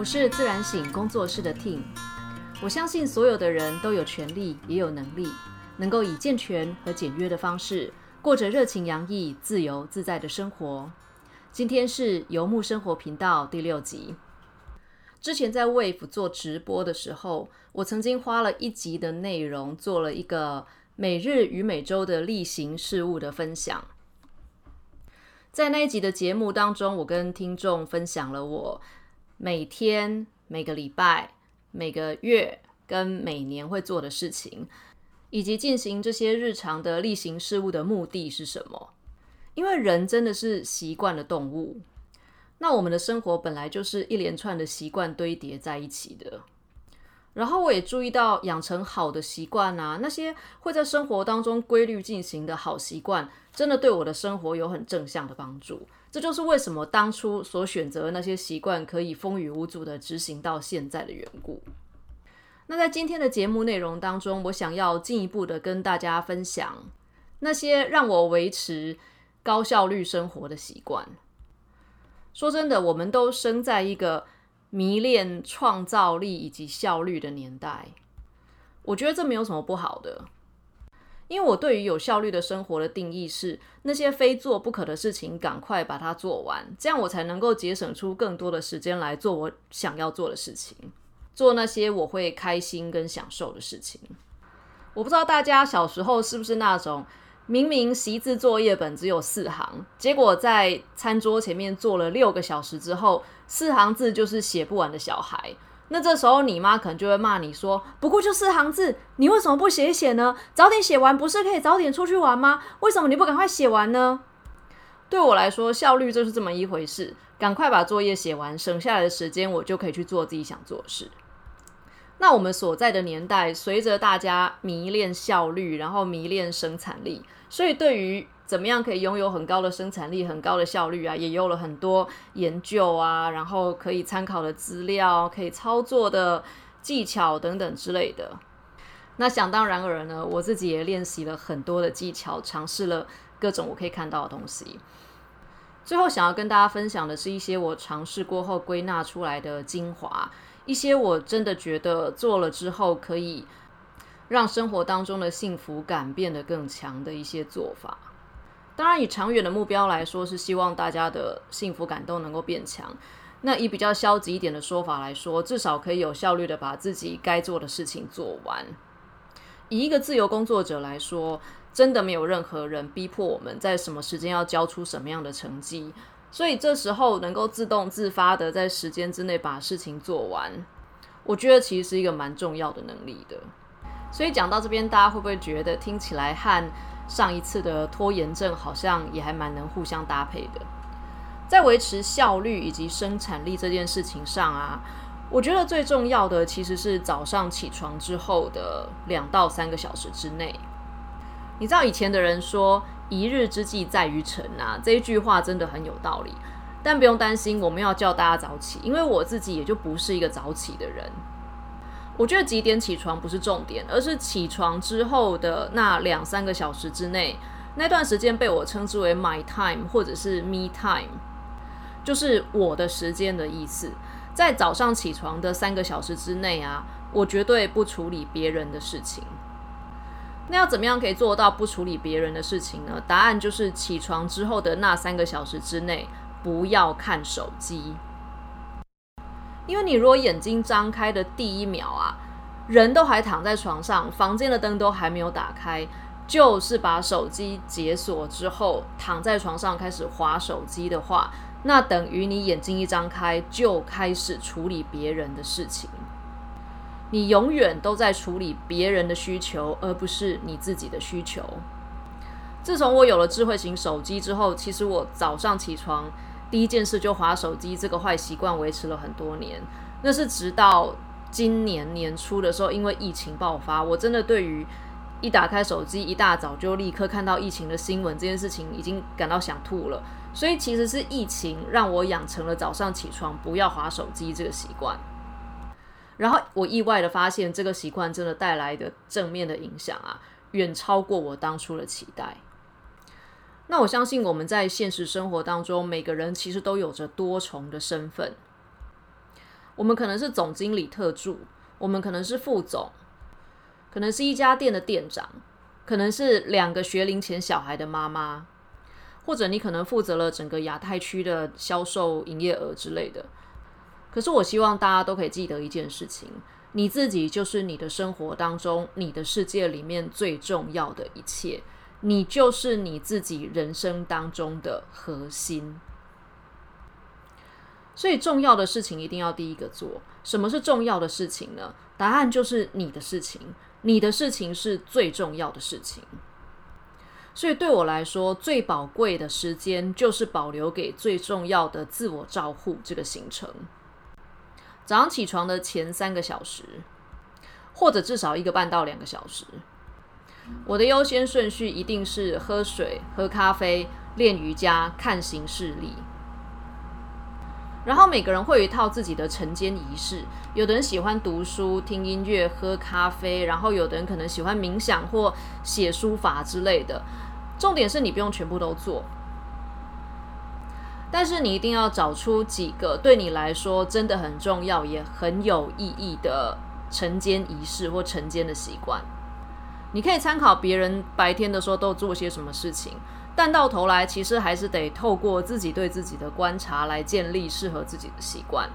我是自然醒工作室的 tin 我相信所有的人都有权利，也有能力，能够以健全和简约的方式，过着热情洋溢、自由自在的生活。今天是游牧生活频道第六集。之前在 Wave 做直播的时候，我曾经花了一集的内容做了一个每日与每周的例行事务的分享。在那一集的节目当中，我跟听众分享了我每天、每个礼拜、每个月跟每年会做的事情，以及进行这些日常的例行事务的目的是什么。因为人真的是习惯的动物，那我们的生活本来就是一连串的习惯堆叠在一起的。然后我也注意到，养成好的习惯啊，那些会在生活当中规律进行的好习惯，真的对我的生活有很正向的帮助。这就是为什么当初所选择的那些习惯可以风雨无阻的执行到现在的缘故。那在今天的节目内容当中，我想要进一步的跟大家分享那些让我维持高效率生活的习惯。说真的，我们都生在一个。迷恋创造力以及效率的年代，我觉得这没有什么不好的，因为我对于有效率的生活的定义是那些非做不可的事情赶快把它做完，这样我才能够节省出更多的时间来做我想要做的事情，做那些我会开心跟享受的事情。我不知道大家小时候是不是那种。明明习字作业本只有四行，结果在餐桌前面坐了六个小时之后，四行字就是写不完的小孩。那这时候你妈可能就会骂你说：“不过就四行字，你为什么不写写呢？早点写完不是可以早点出去玩吗？为什么你不赶快写完呢？”对我来说，效率就是这么一回事。赶快把作业写完，省下来的时间我就可以去做自己想做的事。那我们所在的年代，随着大家迷恋效率，然后迷恋生产力。所以，对于怎么样可以拥有很高的生产力、很高的效率啊，也有了很多研究啊，然后可以参考的资料、可以操作的技巧等等之类的。那想当然而呢，我自己也练习了很多的技巧，尝试了各种我可以看到的东西。最后，想要跟大家分享的是一些我尝试过后归纳出来的精华，一些我真的觉得做了之后可以。让生活当中的幸福感变得更强的一些做法，当然以长远的目标来说，是希望大家的幸福感都能够变强。那以比较消极一点的说法来说，至少可以有效率的把自己该做的事情做完。以一个自由工作者来说，真的没有任何人逼迫我们在什么时间要交出什么样的成绩，所以这时候能够自动自发的在时间之内把事情做完，我觉得其实是一个蛮重要的能力的。所以讲到这边，大家会不会觉得听起来和上一次的拖延症好像也还蛮能互相搭配的？在维持效率以及生产力这件事情上啊，我觉得最重要的其实是早上起床之后的两到三个小时之内。你知道以前的人说“一日之计在于晨”啊，这一句话真的很有道理。但不用担心，我们要叫大家早起，因为我自己也就不是一个早起的人。我觉得几点起床不是重点，而是起床之后的那两三个小时之内，那段时间被我称之为 my time 或者是 me time，就是我的时间的意思。在早上起床的三个小时之内啊，我绝对不处理别人的事情。那要怎么样可以做到不处理别人的事情呢？答案就是起床之后的那三个小时之内，不要看手机。因为你如果眼睛张开的第一秒啊，人都还躺在床上，房间的灯都还没有打开，就是把手机解锁之后，躺在床上开始划手机的话，那等于你眼睛一张开就开始处理别人的事情。你永远都在处理别人的需求，而不是你自己的需求。自从我有了智慧型手机之后，其实我早上起床。第一件事就划手机，这个坏习惯维持了很多年。那是直到今年年初的时候，因为疫情爆发，我真的对于一打开手机一大早就立刻看到疫情的新闻这件事情，已经感到想吐了。所以其实是疫情让我养成了早上起床不要划手机这个习惯。然后我意外的发现，这个习惯真的带来的正面的影响啊，远超过我当初的期待。那我相信我们在现实生活当中，每个人其实都有着多重的身份。我们可能是总经理特助，我们可能是副总，可能是一家店的店长，可能是两个学龄前小孩的妈妈，或者你可能负责了整个亚太区的销售营业额之类的。可是我希望大家都可以记得一件事情：你自己就是你的生活当中、你的世界里面最重要的一切，你就是你自己人生当中的核心。所以重要的事情一定要第一个做。什么是重要的事情呢？答案就是你的事情，你的事情是最重要的事情。所以对我来说，最宝贵的时间就是保留给最重要的自我照护这个行程。早上起床的前三个小时，或者至少一个半到两个小时，我的优先顺序一定是喝水、喝咖啡、练瑜伽、看行事历。然后每个人会有一套自己的晨间仪式，有的人喜欢读书、听音乐、喝咖啡，然后有的人可能喜欢冥想或写书法之类的。重点是你不用全部都做。但是你一定要找出几个对你来说真的很重要也很有意义的晨间仪式或晨间的习惯。你可以参考别人白天的时候都做些什么事情，但到头来其实还是得透过自己对自己的观察来建立适合自己的习惯。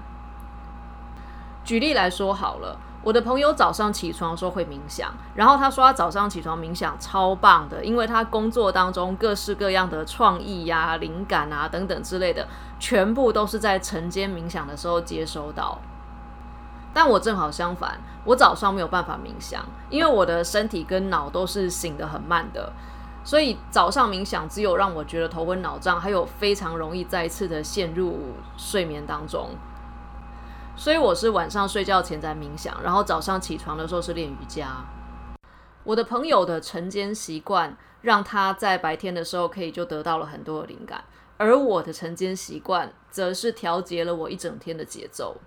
举例来说好了。我的朋友早上起床的时候会冥想，然后他说他早上起床冥想超棒的，因为他工作当中各式各样的创意呀、灵感啊等等之类的，全部都是在晨间冥想的时候接收到。但我正好相反，我早上没有办法冥想，因为我的身体跟脑都是醒得很慢的，所以早上冥想只有让我觉得头昏脑胀，还有非常容易再次的陷入睡眠当中。所以我是晚上睡觉前在冥想，然后早上起床的时候是练瑜伽。我的朋友的晨间习惯让他在白天的时候可以就得到了很多的灵感，而我的晨间习惯则是调节了我一整天的节奏。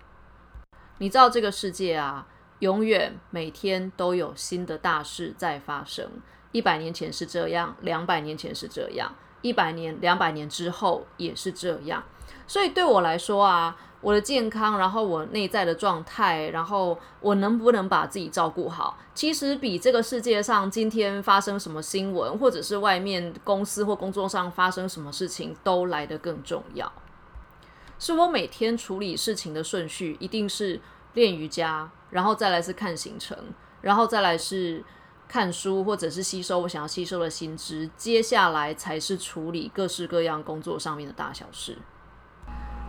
你知道这个世界啊，永远每天都有新的大事在发生。一百年前是这样，两百年前是这样，一百年、两百年之后也是这样。所以对我来说啊。我的健康，然后我内在的状态，然后我能不能把自己照顾好，其实比这个世界上今天发生什么新闻，或者是外面公司或工作上发生什么事情都来得更重要。是我每天处理事情的顺序，一定是练瑜伽，然后再来是看行程，然后再来是看书，或者是吸收我想要吸收的新知，接下来才是处理各式各样工作上面的大小事。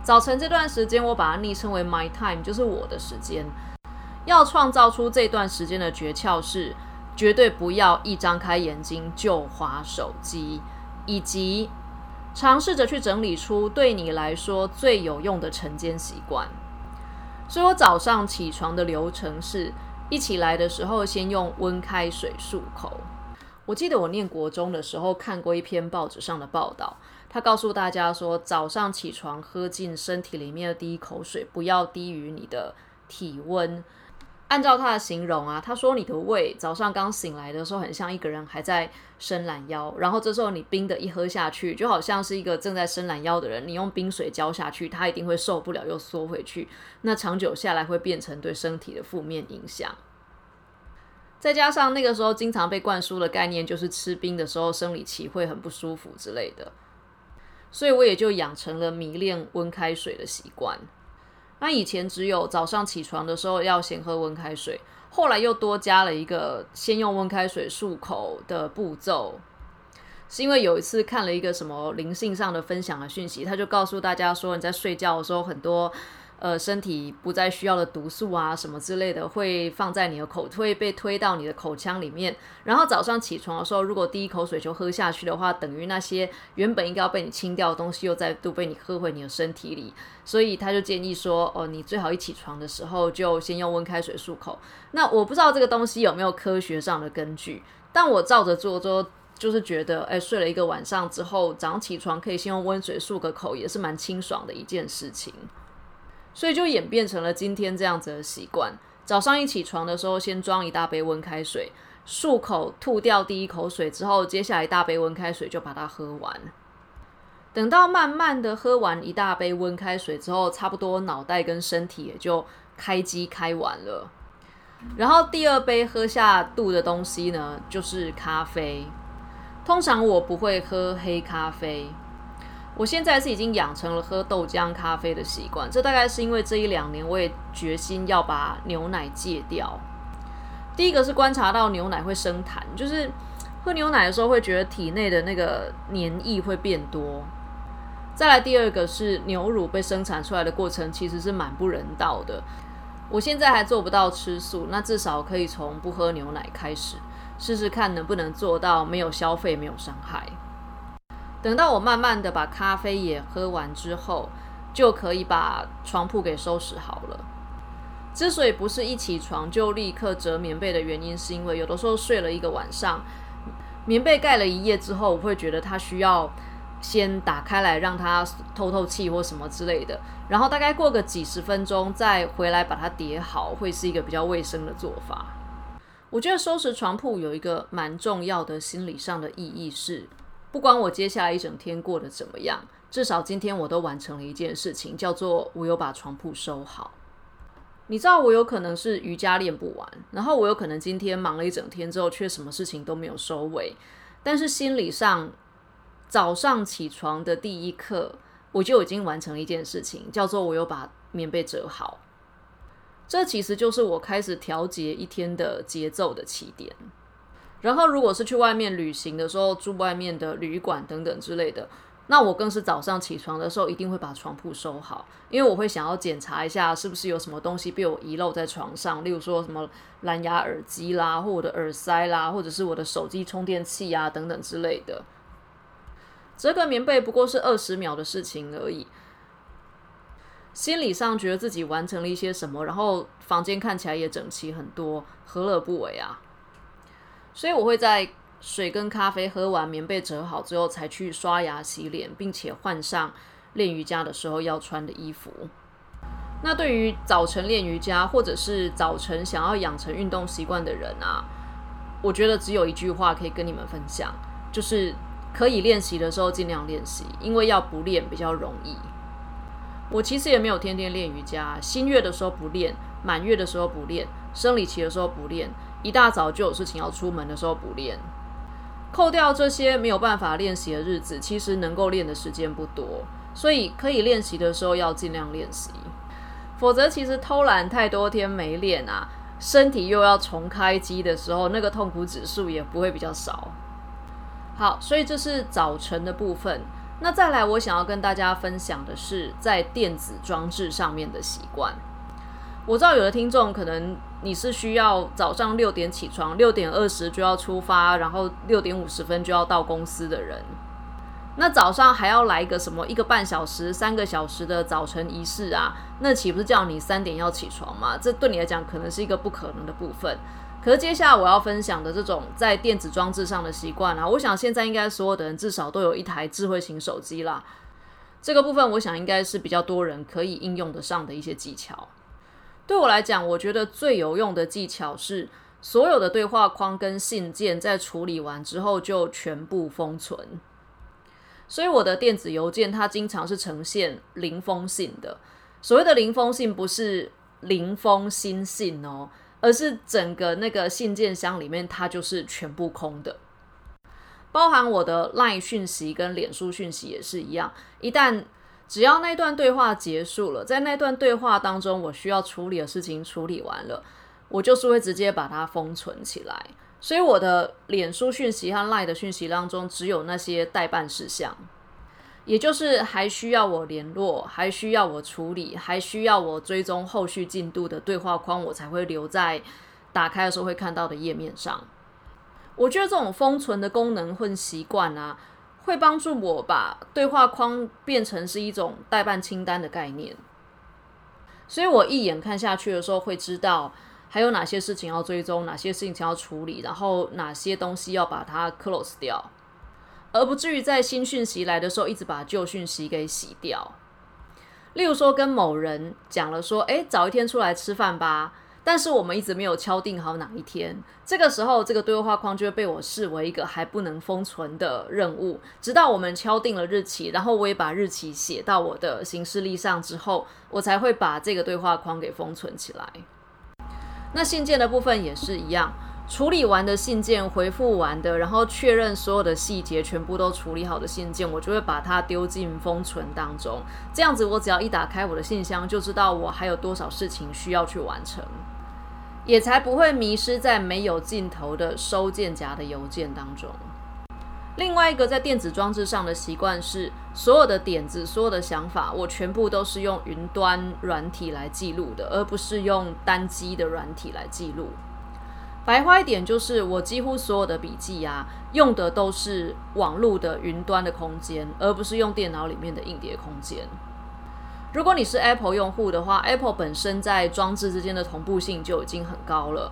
早晨这段时间，我把它昵称为 “my time”，就是我的时间。要创造出这段时间的诀窍是，绝对不要一张开眼睛就划手机，以及尝试着去整理出对你来说最有用的晨间习惯。所以我早上起床的流程是一起来的时候，先用温开水漱口。我记得我念国中的时候看过一篇报纸上的报道。他告诉大家说，早上起床喝进身体里面的第一口水不要低于你的体温。按照他的形容啊，他说你的胃早上刚醒来的时候很像一个人还在伸懒腰，然后这时候你冰的一喝下去，就好像是一个正在伸懒腰的人，你用冰水浇下去，他一定会受不了又缩回去。那长久下来会变成对身体的负面影响。再加上那个时候经常被灌输的概念就是吃冰的时候生理期会很不舒服之类的。所以我也就养成了迷恋温开水的习惯。那以前只有早上起床的时候要先喝温开水，后来又多加了一个先用温开水漱口的步骤，是因为有一次看了一个什么灵性上的分享的讯息，他就告诉大家说你在睡觉的时候很多。呃，身体不再需要的毒素啊，什么之类的，会放在你的口，会被推到你的口腔里面。然后早上起床的时候，如果第一口水就喝下去的话，等于那些原本应该要被你清掉的东西，又再度被你喝回你的身体里。所以他就建议说，哦，你最好一起床的时候就先用温开水漱口。那我不知道这个东西有没有科学上的根据，但我照着做之后，就是觉得，哎，睡了一个晚上之后，早上起床可以先用温水漱个口，也是蛮清爽的一件事情。所以就演变成了今天这样子的习惯：早上一起床的时候，先装一大杯温开水，漱口吐掉第一口水之后，接下来一大杯温开水就把它喝完。等到慢慢的喝完一大杯温开水之后，差不多脑袋跟身体也就开机开完了。然后第二杯喝下肚的东西呢，就是咖啡。通常我不会喝黑咖啡，我现在是已经养成了喝豆浆咖啡的习惯。这大概是因为这一两年我也决心要把牛奶戒掉。第一个是观察到牛奶会生痰，就是喝牛奶的时候会觉得体内的那个黏液会变多。再来第二个是牛乳被生产出来的过程其实是蛮不人道的。我现在还做不到吃素，那至少可以从不喝牛奶开始。试试看能不能做到没有消费、没有伤害。等到我慢慢的把咖啡也喝完之后，就可以把床铺给收拾好了。之所以不是一起床就立刻折棉被的原因，是因为有的时候睡了一个晚上，棉被盖了一夜之后，我会觉得它需要先打开来让它透透气或什么之类的，然后大概过个几十分钟再回来把它叠好，会是一个比较卫生的做法。我觉得收拾床铺有一个蛮重要的心理上的意义是，不管我接下来一整天过得怎么样，至少今天我都完成了一件事情，叫做我有把床铺收好。你知道我有可能是瑜伽练不完，然后我有可能今天忙了一整天之后，却什么事情都没有收尾，但是心理上早上起床的第一刻，我就已经完成了一件事情，叫做我有把棉被折好。这其实就是我开始调节一天的节奏的起点。然后，如果是去外面旅行的时候，住外面的旅馆等等之类的，那我更是早上起床的时候一定会把床铺收好，因为我会想要检查一下是不是有什么东西被我遗漏在床上，例如说什么蓝牙耳机啦，或我的耳塞啦，或者是我的手机充电器啊等等之类的。折个棉被不过是二十秒的事情而已。心理上觉得自己完成了一些什么，然后房间看起来也整齐很多，何乐不为啊？所以我会在水跟咖啡喝完，棉被折好之后，才去刷牙洗脸，并且换上练瑜伽的时候要穿的衣服。那对于早晨练瑜伽，或者是早晨想要养成运动习惯的人啊，我觉得只有一句话可以跟你们分享，就是可以练习的时候尽量练习，因为要不练比较容易。我其实也没有天天练瑜伽，新月的时候不练，满月的时候不练，生理期的时候不练，一大早就有事情要出门的时候不练。扣掉这些没有办法练习的日子，其实能够练的时间不多，所以可以练习的时候要尽量练习。否则，其实偷懒太多天没练啊，身体又要重开机的时候，那个痛苦指数也不会比较少。好，所以这是早晨的部分。那再来，我想要跟大家分享的是在电子装置上面的习惯。我知道有的听众可能你是需要早上六点起床，六点二十就要出发，然后六点五十分就要到公司的人。那早上还要来一个什么一个半小时、三个小时的早晨仪式啊？那岂不是叫你三点要起床吗？这对你来讲可能是一个不可能的部分。可是接下来我要分享的这种在电子装置上的习惯啊，我想现在应该所有的人至少都有一台智慧型手机啦。这个部分我想应该是比较多人可以应用得上的一些技巧。对我来讲，我觉得最有用的技巧是所有的对话框跟信件在处理完之后就全部封存。所以我的电子邮件它经常是呈现零封信的。所谓的零封信不是零封新信哦。而是整个那个信件箱里面，它就是全部空的，包含我的 LINE 讯息跟脸书讯息也是一样。一旦只要那段对话结束了，在那段对话当中，我需要处理的事情处理完了，我就是会直接把它封存起来。所以我的脸书讯息和 LINE 的讯息当中，只有那些代办事项。也就是还需要我联络，还需要我处理，还需要我追踪后续进度的对话框，我才会留在打开的时候会看到的页面上。我觉得这种封存的功能混习惯啊，会帮助我把对话框变成是一种代办清单的概念。所以我一眼看下去的时候，会知道还有哪些事情要追踪，哪些事情要处理，然后哪些东西要把它 close 掉。而不至于在新讯息来的时候，一直把旧讯息给洗掉。例如说，跟某人讲了说：“诶，早一天出来吃饭吧。”但是我们一直没有敲定好哪一天。这个时候，这个对话框就会被我视为一个还不能封存的任务，直到我们敲定了日期，然后我也把日期写到我的行事历上之后，我才会把这个对话框给封存起来。那信件的部分也是一样。处理完的信件，回复完的，然后确认所有的细节全部都处理好的信件，我就会把它丢进封存当中。这样子，我只要一打开我的信箱，就知道我还有多少事情需要去完成，也才不会迷失在没有尽头的收件夹的邮件当中。另外一个在电子装置上的习惯是，所有的点子、所有的想法，我全部都是用云端软体来记录的，而不是用单机的软体来记录。白话一点就是，我几乎所有的笔记啊，用的都是网络的云端的空间，而不是用电脑里面的硬碟空间。如果你是 Apple 用户的话，Apple 本身在装置之间的同步性就已经很高了。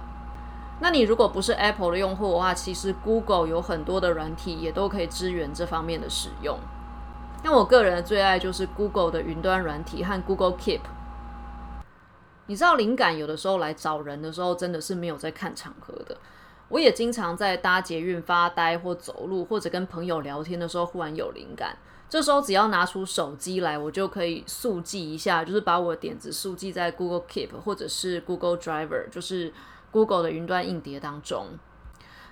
那你如果不是 Apple 的用户的话，其实 Google 有很多的软体也都可以支援这方面的使用。那我个人的最爱就是 Google 的云端软体和 Google Keep。你知道灵感有的时候来找人的时候，真的是没有在看场合的。我也经常在搭捷运发呆，或走路，或者跟朋友聊天的时候，忽然有灵感。这时候只要拿出手机来，我就可以速记一下，就是把我的点子速记在 Google Keep 或者是 Google Driver，就是 Google 的云端硬碟当中。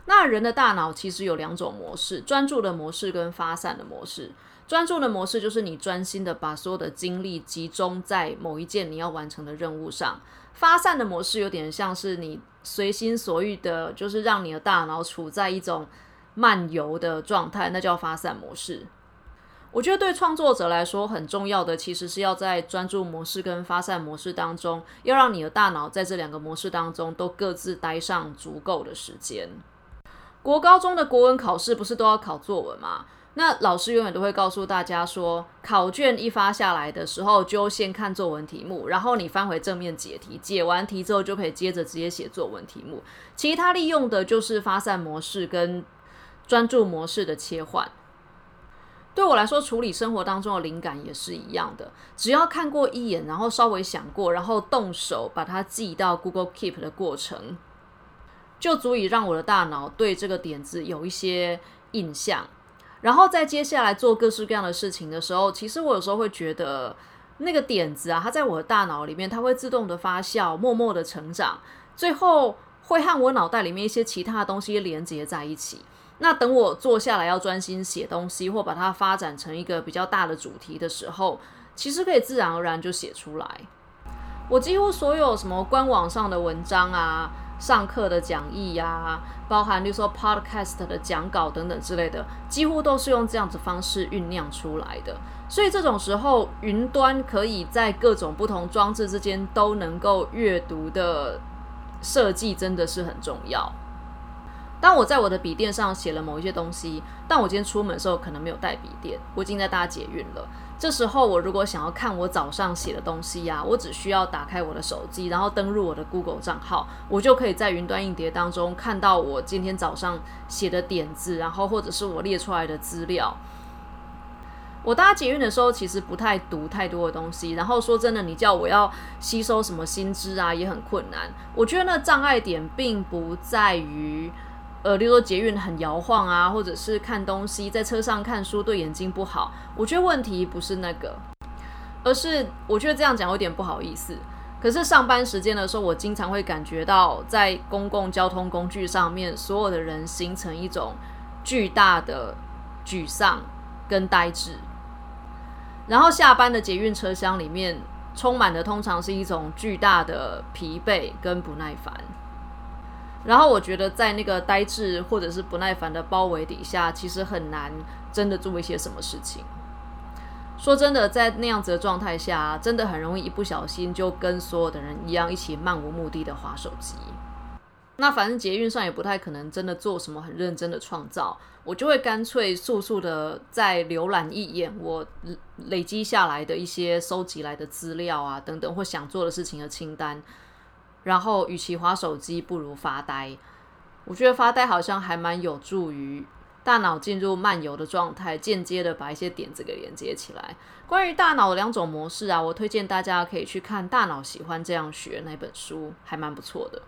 那人的大脑其实有两种模式：专注的模式跟发散的模式。专注的模式就是你专心的把所有的精力集中在某一件你要完成的任务上。发散的模式有点像是你随心所欲的，就是让你的大脑处在一种漫游的状态，那叫发散模式。我觉得对创作者来说很重要的，其实是要在专注模式跟发散模式当中，要让你的大脑在这两个模式当中都各自待上足够的时间。国高中的国文考试不是都要考作文吗？那老师永远都会告诉大家说，考卷一发下来的时候，就先看作文题目，然后你翻回正面解题，解完题之后就可以接着直接写作文题目。其他利用的就是发散模式跟专注模式的切换。对我来说，处理生活当中的灵感也是一样的，只要看过一眼，然后稍微想过，然后动手把它记到 Google Keep 的过程，就足以让我的大脑对这个点子有一些印象。然后在接下来做各式各样的事情的时候，其实我有时候会觉得那个点子啊，它在我的大脑里面，它会自动的发酵，默默的成长，最后会和我脑袋里面一些其他的东西连接在一起。那等我坐下来要专心写东西，或把它发展成一个比较大的主题的时候，其实可以自然而然就写出来。我几乎所有什么官网上的文章啊。上课的讲义呀，包含例如说 podcast 的讲稿等等之类的，几乎都是用这样子方式酝酿出来的。所以这种时候，云端可以在各种不同装置之间都能够阅读的设计，真的是很重要。当我在我的笔电上写了某一些东西，但我今天出门的时候可能没有带笔电，我已经在搭捷运了。这时候，我如果想要看我早上写的东西呀，我只需要打开我的手机，然后登入我的 Google 账号，我就可以在云端硬碟当中看到我今天早上写的点子，然后或者是我列出来的资料。我搭捷运的时候，其实不太读太多的东西，然后说真的，你叫我要吸收什么新知啊，也很困难。我觉得那障碍点并不在于。呃，例如说捷运很摇晃啊，或者是看东西在车上看书对眼睛不好。我觉得问题不是那个，而是我觉得这样讲有点不好意思。可是上班时间的时候，我经常会感觉到在公共交通工具上面，所有的人形成一种巨大的沮丧跟呆滞。然后下班的捷运车厢里面，充满的通常是一种巨大的疲惫跟不耐烦。然后我觉得，在那个呆滞或者是不耐烦的包围底下，其实很难真的做一些什么事情。说真的，在那样子的状态下，真的很容易一不小心就跟所有的人一样，一起漫无目的的划手机。那反正捷运上也不太可能真的做什么很认真的创造，我就会干脆速速的再浏览一眼我累积下来的一些收集来的资料啊等等，或想做的事情的清单。然后，与其划手机，不如发呆。我觉得发呆好像还蛮有助于大脑进入漫游的状态，间接的把一些点子给连接起来。关于大脑的两种模式啊，我推荐大家可以去看《大脑喜欢这样学》那本书，还蛮不错的。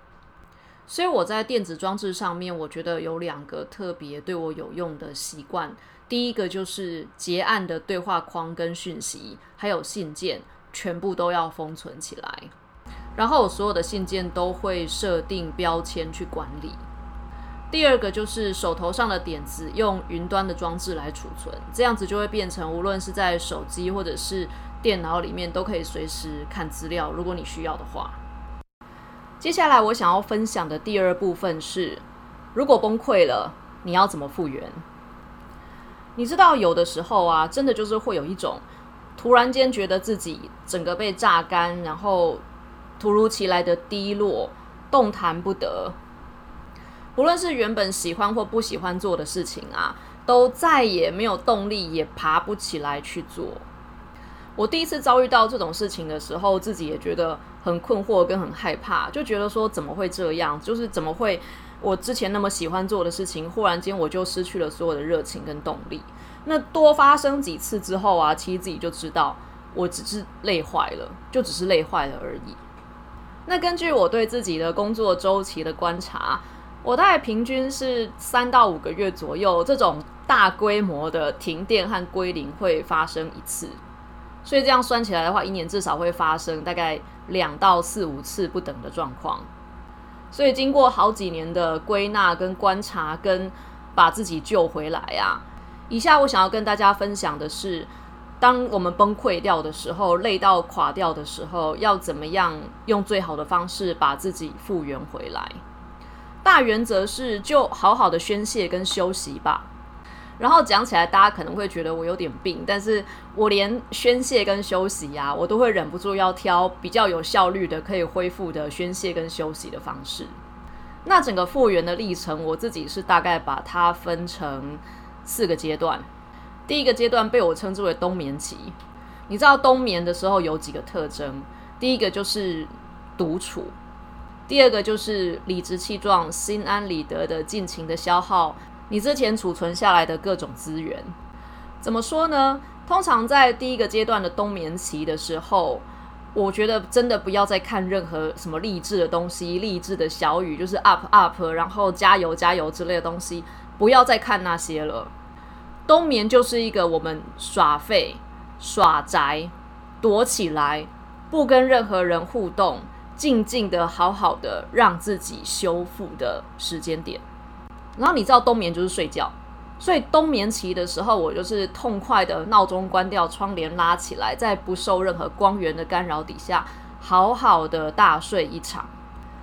所以我在电子装置上面，我觉得有两个特别对我有用的习惯。第一个就是结案的对话框跟讯息，还有信件，全部都要封存起来。然后我所有的信件都会设定标签去管理。第二个就是手头上的点子用云端的装置来储存，这样子就会变成无论是在手机或者是电脑里面都可以随时看资料，如果你需要的话。接下来我想要分享的第二部分是，如果崩溃了，你要怎么复原？你知道，有的时候啊，真的就是会有一种突然间觉得自己整个被榨干，然后突如其来的低落，动弹不得。不论是原本喜欢或不喜欢做的事情啊，都再也没有动力，也爬不起来去做。我第一次遭遇到这种事情的时候，自己也觉得很困惑跟很害怕，就觉得说怎么会这样？就是怎么会我之前那么喜欢做的事情，忽然间我就失去了所有的热情跟动力。那多发生几次之后啊，其实自己就知道，我只是累坏了，就只是累坏了而已。那根据我对自己的工作周期的观察。我大概平均是三到五个月左右，这种大规模的停电和归零会发生一次，所以这样算起来的话，一年至少会发生大概两到四五次不等的状况。所以经过好几年的归纳跟观察，跟把自己救回来啊，以下我想要跟大家分享的是，当我们崩溃掉的时候，累到垮掉的时候，要怎么样用最好的方式把自己复原回来。大原则是就好好的宣泄跟休息吧。然后讲起来，大家可能会觉得我有点病，但是我连宣泄跟休息呀，我都会忍不住要挑比较有效率的、可以恢复的宣泄跟休息的方式。那整个复原的历程，我自己是大概把它分成四个阶段。第一个阶段被我称之为冬眠期。你知道冬眠的时候有几个特征？第一个就是独处。第二个就是理直气壮、心安理得的尽情的消耗你之前储存下来的各种资源。怎么说呢？通常在第一个阶段的冬眠期的时候，我觉得真的不要再看任何什么励志的东西、励志的小语，就是 up up，然后加油加油之类的东西，不要再看那些了。冬眠就是一个我们耍废、耍宅、躲起来，不跟任何人互动。静静的、好好的让自己修复的时间点。然后你知道冬眠就是睡觉，所以冬眠期的时候，我就是痛快的闹钟关掉，窗帘拉起来，在不受任何光源的干扰底下，好好的大睡一场。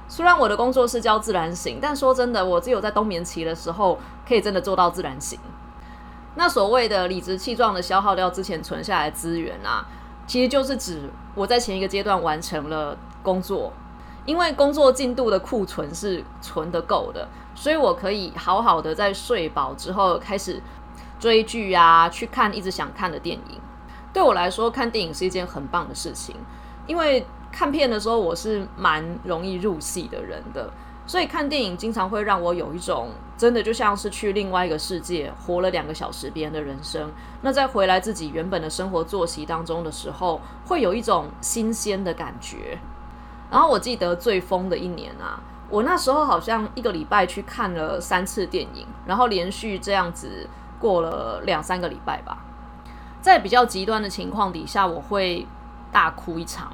虽然我的工作是叫自然醒，但说真的，我只有在冬眠期的时候可以真的做到自然醒。那所谓的理直气壮的消耗掉之前存下来资源啊，其实就是指我在前一个阶段完成了。工作，因为工作进度的库存是存的够的，所以我可以好好的在睡饱之后开始追剧啊，去看一直想看的电影。对我来说，看电影是一件很棒的事情，因为看片的时候我是蛮容易入戏的人的，所以看电影经常会让我有一种真的就像是去另外一个世界活了两个小时别人的人生。那在回来自己原本的生活作息当中的时候，会有一种新鲜的感觉。然后我记得最疯的一年啊，我那时候好像一个礼拜去看了三次电影，然后连续这样子过了两三个礼拜吧。在比较极端的情况底下，我会大哭一场，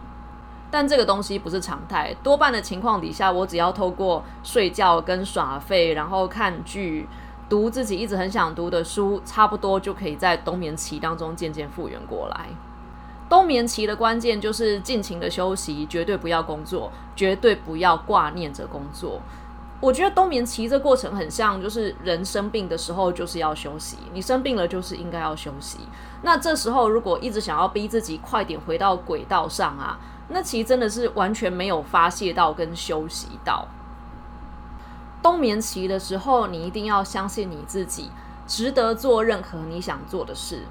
但这个东西不是常态。多半的情况底下，我只要透过睡觉跟耍废，然后看剧、读自己一直很想读的书，差不多就可以在冬眠期当中渐渐复原过来。冬眠期的关键就是尽情的休息，绝对不要工作，绝对不要挂念着工作。我觉得冬眠期这过程很像，就是人生病的时候就是要休息，你生病了就是应该要休息。那这时候如果一直想要逼自己快点回到轨道上啊，那其实真的是完全没有发泄到跟休息到。冬眠期的时候，你一定要相信你自己，值得做任何你想做的事。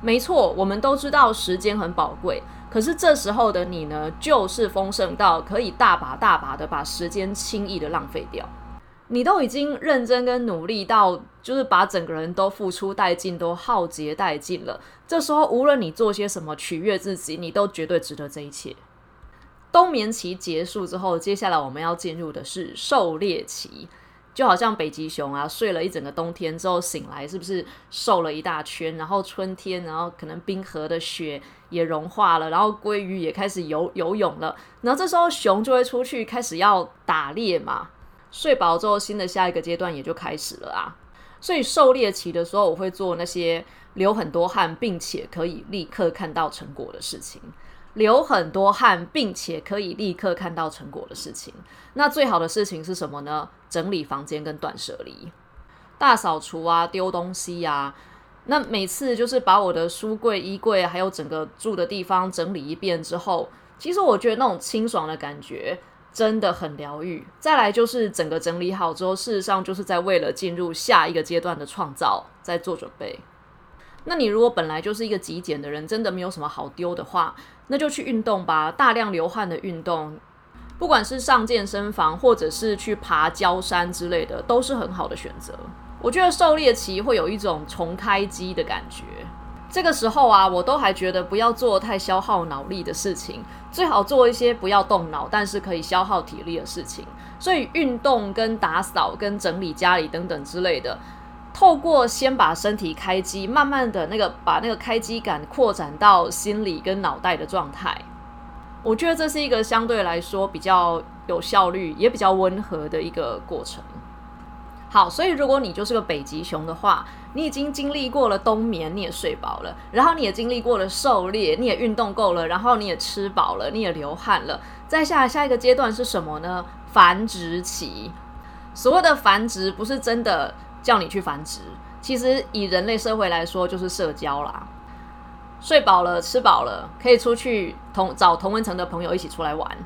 没错，我们都知道时间很宝贵，可是这时候的你呢，就是丰盛到可以大把大把的把时间轻易的浪费掉。你都已经认真跟努力到，就是把整个人都付出殆尽，都耗竭殆尽了。这时候，无论你做些什么取悦自己，你都绝对值得这一切。冬眠期结束之后，接下来我们要进入的是狩猎期。就好像北极熊啊，睡了一整个冬天之后醒来，是不是瘦了一大圈？然后春天，然后可能冰河的雪也融化了，然后鲑鱼也开始游游泳了。然后这时候熊就会出去开始要打猎嘛。睡饱之后，新的下一个阶段也就开始了啊。所以狩猎期的时候，我会做那些流很多汗，并且可以立刻看到成果的事情。流很多汗，并且可以立刻看到成果的事情，那最好的事情是什么呢？整理房间跟断舍离，大扫除啊，丢东西呀。那每次就是把我的书柜、衣柜还有整个住的地方整理一遍之后，其实我觉得那种清爽的感觉真的很疗愈。再来就是整个整理好之后，事实上就是在为了进入下一个阶段的创造在做准备。那你如果本来就是一个极简的人，真的没有什么好丢的话，那就去运动吧。大量流汗的运动，不管是上健身房，或者是去爬焦山之类的，都是很好的选择。我觉得狩猎期会有一种重开机的感觉。这个时候啊，我都还觉得不要做太消耗脑力的事情，最好做一些不要动脑，但是可以消耗体力的事情。所以运动、跟打扫、跟整理家里等等之类的。透过先把身体开机，慢慢的那个把那个开机感扩展到心理跟脑袋的状态，我觉得这是一个相对来说比较有效率，也比较温和的一个过程。好，所以如果你就是个北极熊的话，你已经经历过了冬眠，你也睡饱了，然后你也经历过了狩猎，你也运动够了，然后你也吃饱了，你也流汗了，再下下一个阶段是什么呢？繁殖期。所谓的繁殖，不是真的。叫你去繁殖，其实以人类社会来说，就是社交啦。睡饱了，吃饱了，可以出去同找同温层的朋友一起出来玩。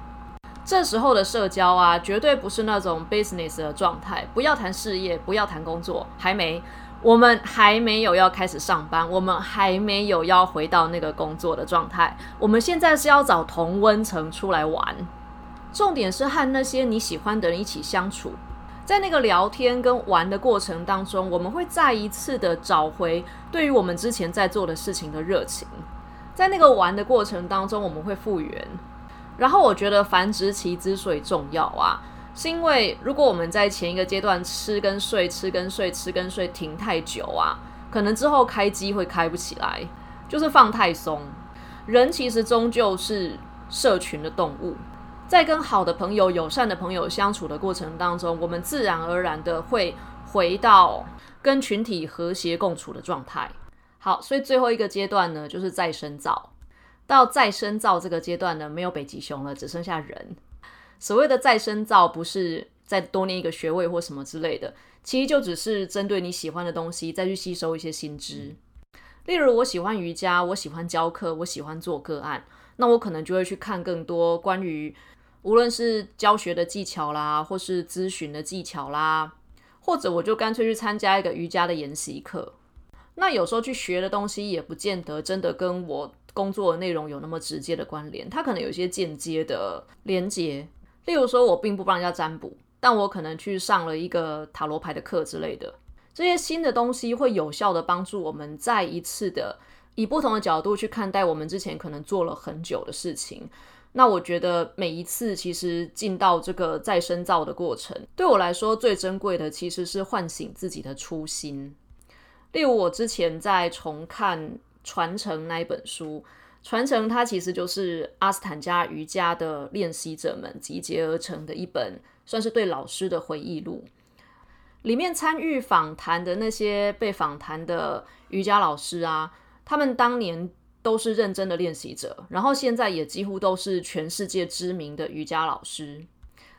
这时候的社交啊，绝对不是那种 business 的状态。不要谈事业，不要谈工作，还没，我们还没有要开始上班，我们还没有要回到那个工作的状态。我们现在是要找同温层出来玩，重点是和那些你喜欢的人一起相处。在那个聊天跟玩的过程当中，我们会再一次的找回对于我们之前在做的事情的热情。在那个玩的过程当中，我们会复原。然后我觉得繁殖期之所以重要啊，是因为如果我们在前一个阶段吃跟睡、吃跟睡、吃跟睡停太久啊，可能之后开机会开不起来，就是放太松。人其实终究是社群的动物。在跟好的朋友、友善的朋友相处的过程当中，我们自然而然的会回到跟群体和谐共处的状态。好，所以最后一个阶段呢，就是再深造。到再深造这个阶段呢，没有北极熊了，只剩下人。所谓的再深造，不是再多念一个学位或什么之类的，其实就只是针对你喜欢的东西再去吸收一些新知。例如，我喜欢瑜伽，我喜欢教课，我喜欢做个案，那我可能就会去看更多关于。无论是教学的技巧啦，或是咨询的技巧啦，或者我就干脆去参加一个瑜伽的研习课。那有时候去学的东西也不见得真的跟我工作的内容有那么直接的关联，它可能有一些间接的连接。例如说，我并不帮人家占卜，但我可能去上了一个塔罗牌的课之类的。这些新的东西会有效的帮助我们再一次的以不同的角度去看待我们之前可能做了很久的事情。那我觉得每一次其实进到这个再深造的过程，对我来说最珍贵的其实是唤醒自己的初心。例如我之前在重看《传承》那一本书，《传承》它其实就是阿斯坦加瑜伽的练习者们集结而成的一本，算是对老师的回忆录。里面参与访谈的那些被访谈的瑜伽老师啊，他们当年。都是认真的练习者，然后现在也几乎都是全世界知名的瑜伽老师。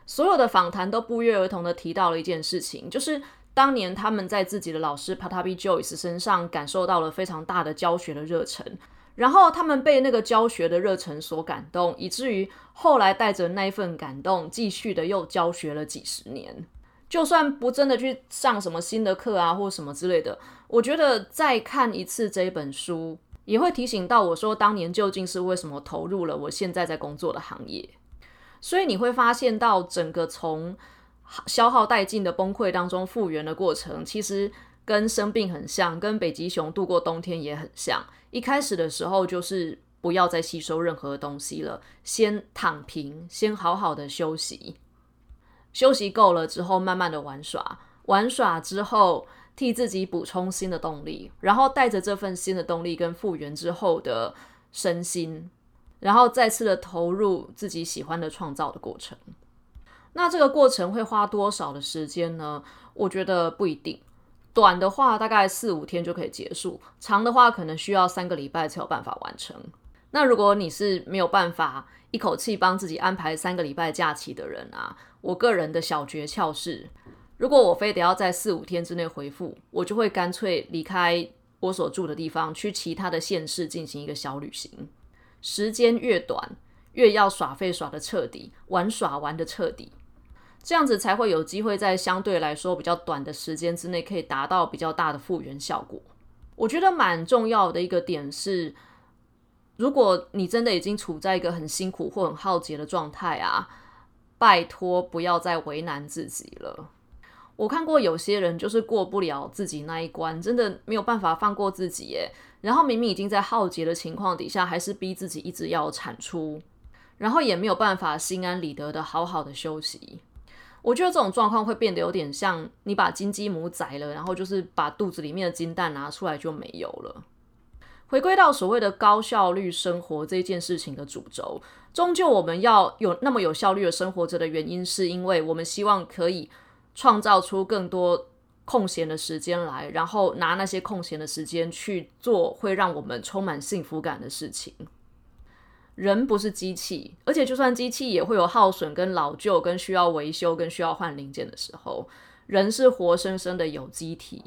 所有的访谈都不约而同的提到了一件事情，就是当年他们在自己的老师 Patabi Joyce 身上感受到了非常大的教学的热忱，然后他们被那个教学的热忱所感动，以至于后来带着那一份感动，继续的又教学了几十年。就算不真的去上什么新的课啊，或什么之类的，我觉得再看一次这本书。也会提醒到我说，当年究竟是为什么投入了我现在在工作的行业。所以你会发现到整个从消耗殆尽的崩溃当中复原的过程，其实跟生病很像，跟北极熊度过冬天也很像。一开始的时候就是不要再吸收任何东西了，先躺平，先好好的休息，休息够了之后，慢慢的玩耍，玩耍之后替自己补充新的动力，然后带着这份新的动力跟复原之后的身心，然后再次的投入自己喜欢的创造的过程。那这个过程会花多少的时间呢？我觉得不一定。短的话大概四五天就可以结束，长的话可能需要三个礼拜才有办法完成。那如果你是没有办法一口气帮自己安排三个礼拜假期的人啊，我个人的小诀窍是，如果我非得要在四五天之内回复，我就会干脆离开我所住的地方，去其他的县市进行一个小旅行。时间越短，越要耍废耍的彻底，玩耍玩的彻底。这样子才会有机会在相对来说比较短的时间之内，可以达到比较大的复原效果。我觉得蛮重要的一个点是，如果你真的已经处在一个很辛苦或很耗竭的状态啊，拜托不要再为难自己了。我看过有些人就是过不了自己那一关，真的没有办法放过自己耶。然后明明已经在耗竭的情况底下，还是逼自己一直要产出，然后也没有办法心安理得的好好的休息。我觉得这种状况会变得有点像你把金鸡母宰了，然后就是把肚子里面的金蛋拿出来就没有了。回归到所谓的高效率生活这件事情的主轴，终究我们要有那么有效率的生活着的原因，是因为我们希望可以创造出更多空闲的时间来，然后拿那些空闲的时间去做会让我们充满幸福感的事情。人不是机器，而且就算机器也会有耗损、跟老旧、跟需要维修、跟需要换零件的时候。人是活生生的有机体，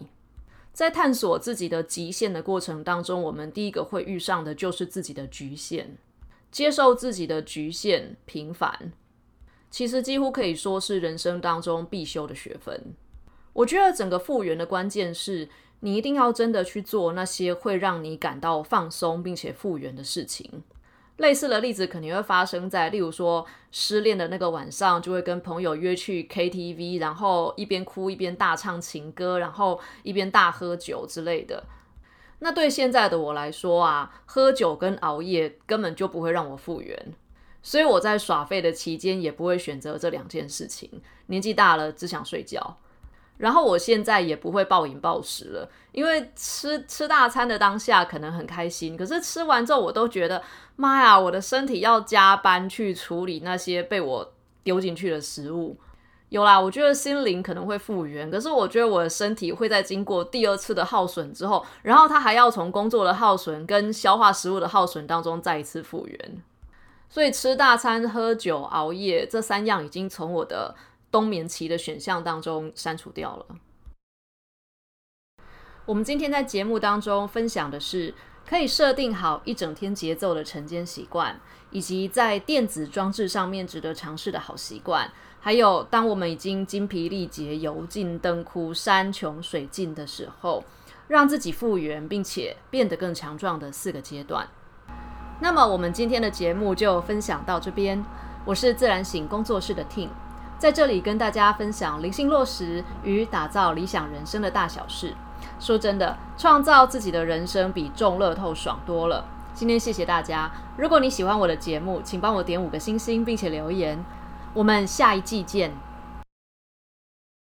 在探索自己的极限的过程当中，我们第一个会遇上的就是自己的局限，接受自己的局限、平凡，其实几乎可以说是人生当中必修的学分。我觉得整个复原的关键是你一定要真的去做那些会让你感到放松并且复原的事情。类似的例子肯定会发生在，例如说失恋的那个晚上，就会跟朋友约去 KTV，然后一边哭一边大唱情歌，然后一边大喝酒之类的。那对现在的我来说啊，喝酒跟熬夜根本就不会让我复原，所以我在耍废的期间也不会选择这两件事情。年纪大了，只想睡觉。然后我现在也不会暴饮暴食了，因为吃吃大餐的当下可能很开心，可是吃完之后我都觉得妈呀，我的身体要加班去处理那些被我丢进去的食物。有啦，我觉得心灵可能会复原，可是我觉得我的身体会在经过第二次的耗损之后，然后它还要从工作的耗损跟消化食物的耗损当中再一次复原。所以吃大餐、喝酒、熬夜这三样已经从我的。冬眠期的选项当中删除掉了。我们今天在节目当中分享的是可以设定好一整天节奏的晨间习惯，以及在电子装置上面值得尝试的好习惯，还有当我们已经精疲力竭、油尽灯枯、山穷水尽的时候，让自己复原并且变得更强壮的四个阶段。那么我们今天的节目就分享到这边。我是自然醒工作室的 tin。在这里跟大家分享灵性落实与打造理想人生的大小事。说真的，创造自己的人生比中乐透爽多了。今天谢谢大家。如果你喜欢我的节目，请帮我点五个星星，并且留言。我们下一季见。